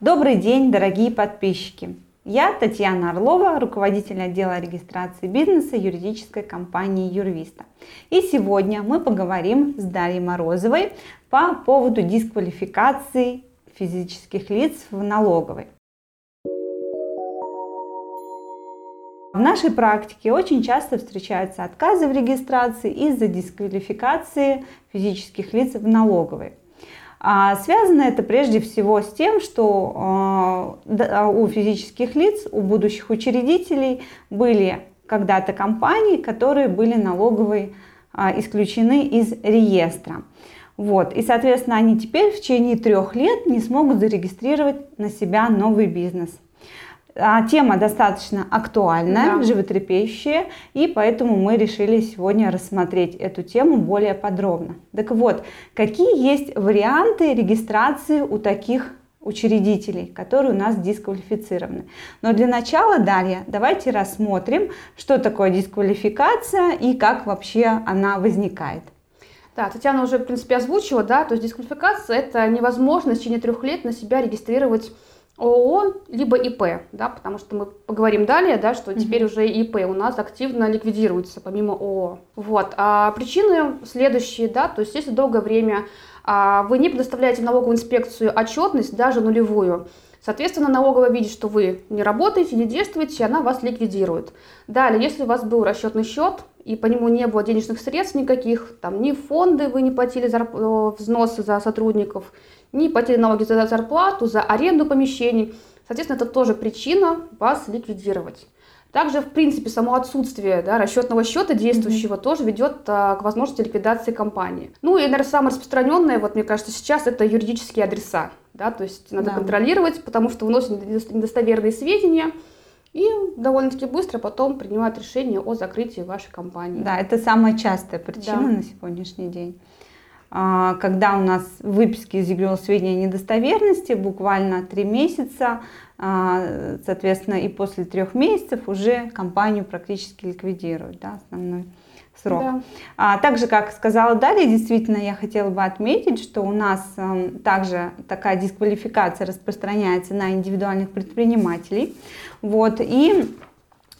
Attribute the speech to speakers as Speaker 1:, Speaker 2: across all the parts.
Speaker 1: Добрый день, дорогие подписчики! Я Татьяна Орлова, руководитель отдела регистрации бизнеса юридической компании Юрвиста. И сегодня мы поговорим с Дарьей Морозовой по поводу дисквалификации физических лиц в налоговой. В нашей практике очень часто встречаются отказы в регистрации из-за дисквалификации физических лиц в налоговой. А связано это прежде всего с тем, что а, а, у физических лиц, у будущих учредителей были когда-то компании, которые были налоговой а, исключены из реестра. Вот. И, соответственно, они теперь в течение трех лет не смогут зарегистрировать на себя новый бизнес. А, тема достаточно актуальная, да. животрепещущая, и поэтому мы решили сегодня рассмотреть эту тему более подробно. Так вот, какие есть варианты регистрации у таких учредителей, которые у нас дисквалифицированы. Но для начала, Дарья, давайте рассмотрим, что такое дисквалификация и как вообще она возникает.
Speaker 2: Да, Татьяна уже, в принципе, озвучила, да, то есть дисквалификация – это невозможность в течение трех лет на себя регистрировать ООО, либо ИП, да, потому что мы поговорим далее, да, что теперь уже ИП у нас активно ликвидируется помимо ООО. Вот. А причины следующие, да, то есть если долгое время а, вы не предоставляете в налоговую инспекцию отчетность, даже нулевую, Соответственно, налоговая видит, что вы не работаете, не действуете, и она вас ликвидирует. Далее, если у вас был расчетный счет, и по нему не было денежных средств никаких, там ни фонды вы не платили зарп... Э, взносы за сотрудников, не платили налоги за зарплату, за аренду помещений. Соответственно, это тоже причина вас ликвидировать. Также, в принципе, само отсутствие да, расчетного счета действующего mm-hmm. тоже ведет а, к возможности ликвидации компании. Ну и, наверное, самое распространенное, вот мне кажется, сейчас это юридические адреса. Да, то есть надо да. контролировать, потому что выносят недостоверные сведения, и довольно-таки быстро потом принимают решение о закрытии вашей компании.
Speaker 1: Да, это самая частая причина да. на сегодняшний день. А, когда у нас выписки из сведения недостоверности, буквально три месяца, соответственно, и после трех месяцев уже компанию практически ликвидируют, да, основной срок. Да. А, также, как сказала Дарья, действительно, я хотела бы отметить, что у нас а, также такая дисквалификация распространяется на индивидуальных предпринимателей. Вот, и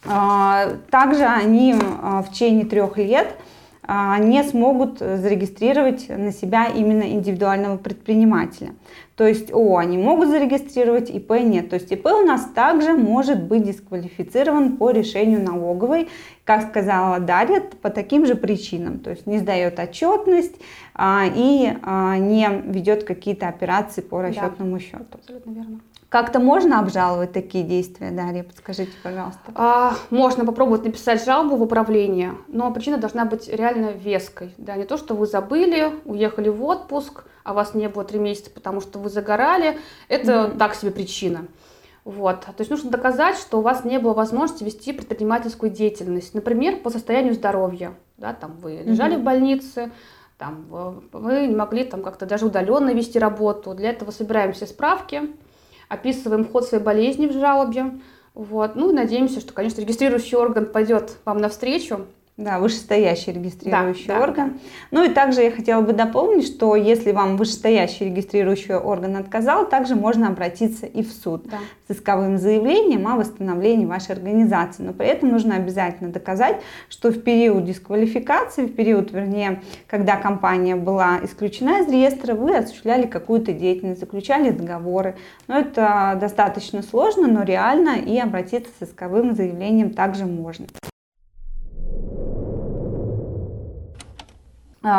Speaker 1: а, также они а, в течение трех лет а, не смогут зарегистрировать на себя именно индивидуального предпринимателя. То есть ООО они могут зарегистрировать, ИП нет. То есть ИП у нас также может быть дисквалифицирован по решению налоговой, как сказала Дарья, по таким же причинам. То есть не сдает отчетность а, и а, не ведет какие-то операции по расчетному
Speaker 2: да,
Speaker 1: счету.
Speaker 2: Абсолютно верно.
Speaker 1: Как-то можно обжаловать такие действия, Дарья? Подскажите, пожалуйста.
Speaker 2: А, можно попробовать написать жалобу в управление, но причина должна быть реально веской. Да, не то, что вы забыли, уехали в отпуск, а вас не было три месяца, потому что вы загорали. Это mm-hmm. так себе причина. Вот. То есть нужно доказать, что у вас не было возможности вести предпринимательскую деятельность. Например, по состоянию здоровья. Да, там вы лежали mm-hmm. в больнице, там, вы не могли там, как-то даже удаленно вести работу. Для этого собираем все справки описываем ход своей болезни в жалобе. Вот. Ну надеемся, что, конечно, регистрирующий орган пойдет вам навстречу
Speaker 1: да, вышестоящий регистрирующий да, орган. Да, Ну и также я хотела бы дополнить, что если вам вышестоящий регистрирующий орган отказал, также можно обратиться и в суд да. с исковым заявлением о восстановлении вашей организации. Но при этом нужно обязательно доказать, что в период дисквалификации, в период, вернее, когда компания была исключена из реестра, вы осуществляли какую-то деятельность, заключали договоры. Но это достаточно сложно, но реально и обратиться с исковым заявлением также можно.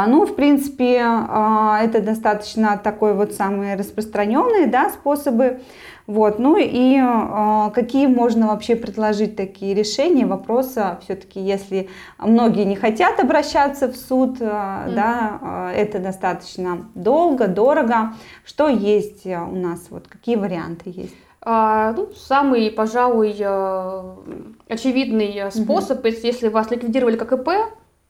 Speaker 1: Ну, в принципе, а, это достаточно такой вот самые распространенные да, способы. Вот. Ну и а, какие можно вообще предложить такие решения вопроса, все-таки если многие не хотят обращаться в суд, mm-hmm. да, это достаточно долго, дорого. Что есть у нас, вот какие варианты есть?
Speaker 2: А, ну, самый, пожалуй, очевидный способ, mm-hmm. если вас ликвидировали как ИП,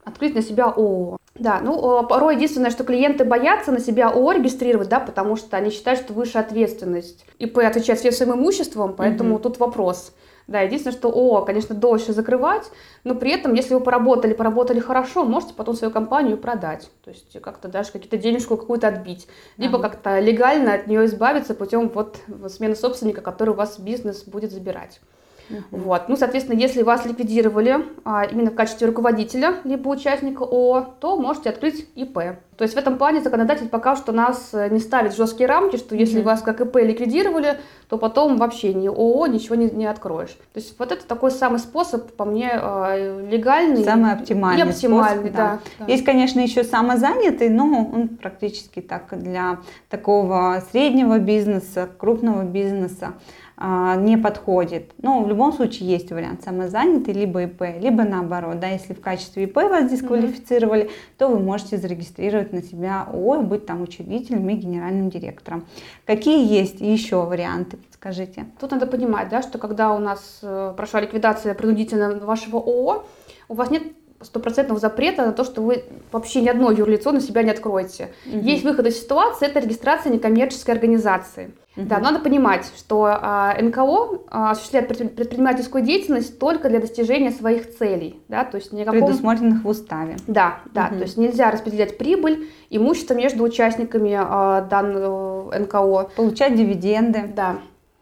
Speaker 2: открыть на себя ООО. Да, ну, порой единственное, что клиенты боятся на себя ООО регистрировать, да, потому что они считают, что выше ответственность. ИП отвечает всем своим имуществом, поэтому угу. тут вопрос. Да, единственное, что ООО, конечно, дольше закрывать, но при этом, если вы поработали, поработали хорошо, можете потом свою компанию продать. То есть как-то даже какие-то денежку какую-то отбить. Либо ага. как-то легально от нее избавиться путем вот смены собственника, который у вас бизнес будет забирать. Uh-huh. Вот. Ну, соответственно, если вас ликвидировали а, именно в качестве руководителя либо участника ООО, то можете открыть ИП. То есть в этом плане законодатель пока что нас э, не ставит жесткие рамки, что если uh-huh. вас как ИП ликвидировали, то потом вообще ни ООО ничего не, не откроешь. То есть вот это такой самый способ, по мне, а, легальный.
Speaker 1: Самый оптимальный. И оптимальный, способ, да. да. Есть, конечно, еще самозанятый, но он практически так для такого среднего бизнеса, крупного бизнеса. А, не подходит. Но в любом случае есть вариант самозанятый, либо ИП, либо наоборот. Да, если в качестве ИП вас дисквалифицировали, mm-hmm. то вы можете зарегистрировать на себя ООО быть там учредителем и генеральным директором. Какие есть еще варианты? Скажите.
Speaker 2: Тут надо понимать, да, что когда у нас э, прошла ликвидация принудительно вашего ООО, у вас нет стопроцентного запрета на то, что вы вообще ни одно юрлицо на себя не откроете. Угу. Есть выход из ситуации, это регистрация некоммерческой организации. Угу. Да, надо понимать, что а, НКО а, осуществляет предпринимательскую деятельность только для достижения своих целей, да, то есть
Speaker 1: никакого... Предусмотренных в уставе.
Speaker 2: Да, да, угу. то есть нельзя распределять прибыль, имущество между участниками а, данного НКО.
Speaker 1: Получать дивиденды.
Speaker 2: Да,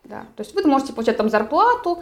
Speaker 2: да, то есть вы можете получать там зарплату,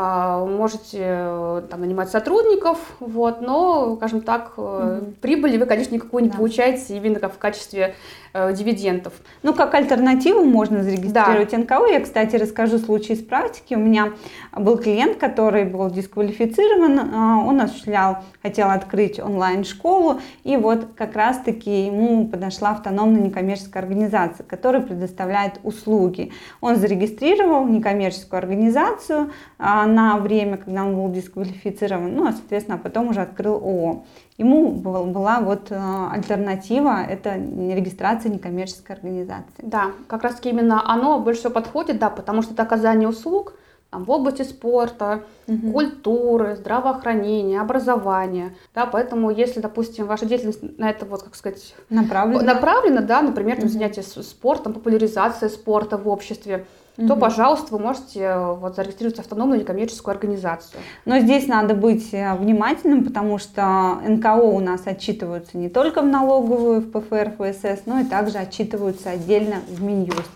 Speaker 2: можете э, там, нанимать сотрудников, вот, но, скажем так, угу. прибыли вы, конечно, никакую не да. получаете именно как в качестве э, дивидендов.
Speaker 1: Ну, как альтернативу можно зарегистрировать да. НКО. Я, кстати, расскажу случай из практики. У меня был клиент, который был дисквалифицирован, э, он осуществлял, хотел открыть онлайн-школу, и вот как раз-таки ему подошла автономная некоммерческая организация, которая предоставляет услуги. Он зарегистрировал некоммерческую организацию, а, на время, когда он был дисквалифицирован, ну, а, соответственно, потом уже открыл ООО. Ему была вот а, альтернатива, это регистрация некоммерческой организации.
Speaker 2: Да, как раз таки именно оно больше всего подходит, да, потому что это оказание услуг там, в области спорта, угу. культуры, здравоохранения, образования, да, поэтому если, допустим, ваша деятельность на это, вот, как сказать,
Speaker 1: направлена,
Speaker 2: направлена да, например, там, угу. занятие спортом, популяризация спорта в обществе, угу. то, пожалуйста, вы можете вот, зарегистрировать автономную некоммерческую организацию.
Speaker 1: Но здесь надо быть э, внимательным, потому что НКО у нас отчитываются не только в налоговую, в ПФР, ФСС, но и также отчитываются отдельно в Минюст.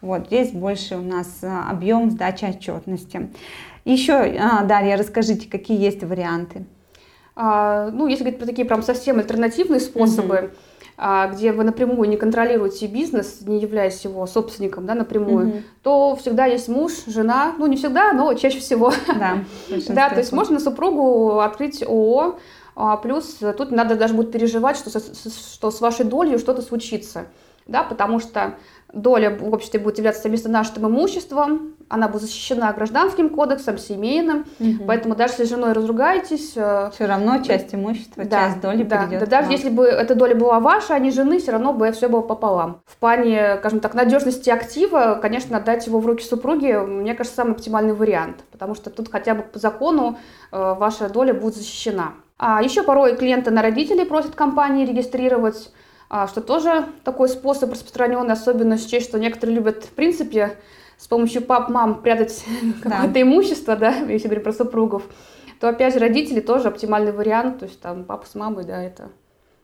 Speaker 1: Вот здесь больше у нас э, объем сдачи отчетности. Еще, а, Дарья, расскажите, какие есть варианты?
Speaker 2: А, ну, если говорить про такие прям совсем альтернативные способы, угу а, где вы напрямую не контролируете бизнес, не являясь его собственником, да, напрямую, угу. то всегда есть муж, жена, ну не всегда, но чаще всего. Да, да то есть можно супругу открыть ООО, а, плюс тут надо даже будет переживать, что, что с вашей долей что-то случится, да, потому что доля в обществе будет являться совместно нашим имуществом, она будет защищена гражданским кодексом, семейным, угу. поэтому даже если с женой разругаетесь...
Speaker 1: Э, все равно часть имущества, да, часть доли
Speaker 2: да,
Speaker 1: придет
Speaker 2: да, даже если бы эта доля была ваша, а не жены, все равно бы все было пополам. В плане, скажем так, надежности актива, конечно, отдать его в руки супруги, мне кажется, самый оптимальный вариант, потому что тут хотя бы по закону э, ваша доля будет защищена. А еще порой клиенты на родителей просят компании регистрировать что тоже такой способ распространенный, особенно счесть, что некоторые любят, в принципе, с помощью пап, мам прятать да. какое-то имущество, да, если говорить про супругов, то опять же родители тоже оптимальный вариант, то есть там папа с мамой, да, это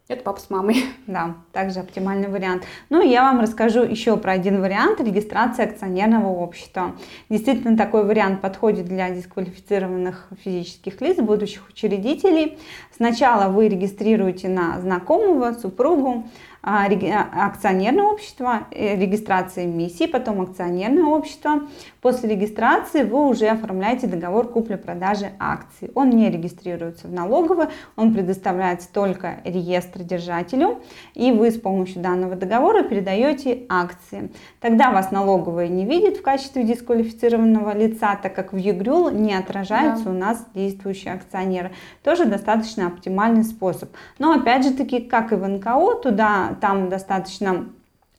Speaker 2: это папа с мамой.
Speaker 1: Да, также оптимальный вариант. Ну я вам расскажу еще про один вариант регистрации акционерного общества. Действительно, такой вариант подходит для дисквалифицированных физических лиц, будущих учредителей. Сначала вы регистрируете на знакомого, супругу, а, а, акционерное общество, э, регистрация эмиссии, потом акционерное общество. После регистрации вы уже оформляете договор купли-продажи акций. Он не регистрируется в налоговой, он предоставляется только реестр держателю, и вы с помощью данного договора передаете акции. Тогда вас налоговая не видит в качестве дисквалифицированного лица, так как в ЮГРЮЛ не отражаются да. у нас действующие акционеры. Тоже достаточно оптимальный способ. Но опять же таки, как и в НКО, туда там достаточно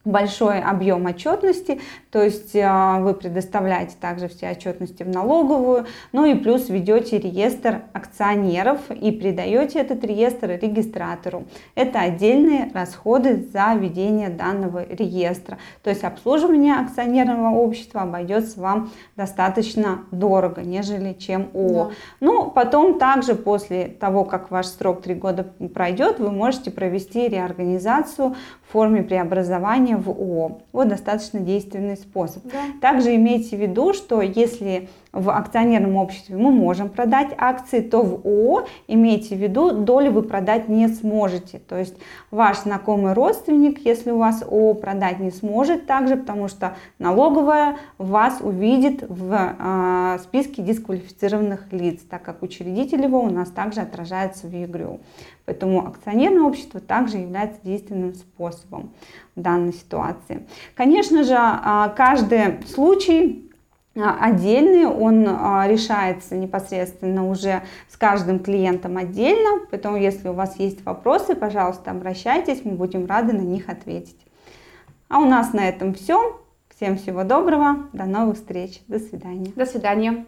Speaker 1: большой объем отчетности, то есть а, вы предоставляете также все отчетности в налоговую, ну и плюс ведете реестр акционеров и передаете этот реестр регистратору. Это отдельные расходы за ведение данного реестра. То есть обслуживание акционерного общества обойдется вам достаточно дорого, нежели чем ООО. Да. Ну, потом также после того, как ваш срок 3 года пройдет, вы можете провести реорганизацию форме преобразования в ООО. Вот достаточно действенный способ. Да. Также имейте в виду, что если в акционерном обществе мы можем продать акции, то в ООО, имейте в виду, долю вы продать не сможете. То есть ваш знакомый родственник, если у вас ООО, продать не сможет также, потому что налоговая вас увидит в э, списке дисквалифицированных лиц, так как учредитель его у нас также отражается в ЕГРЮ. Поэтому акционерное общество также является действенным способом в данной ситуации. Конечно же, а, каждый случай а, отдельный, он а, решается непосредственно уже с каждым клиентом отдельно, поэтому если у вас есть вопросы, пожалуйста, обращайтесь, мы будем рады на них ответить. А у нас на этом все. Всем всего доброго, до новых встреч, до свидания.
Speaker 2: До свидания.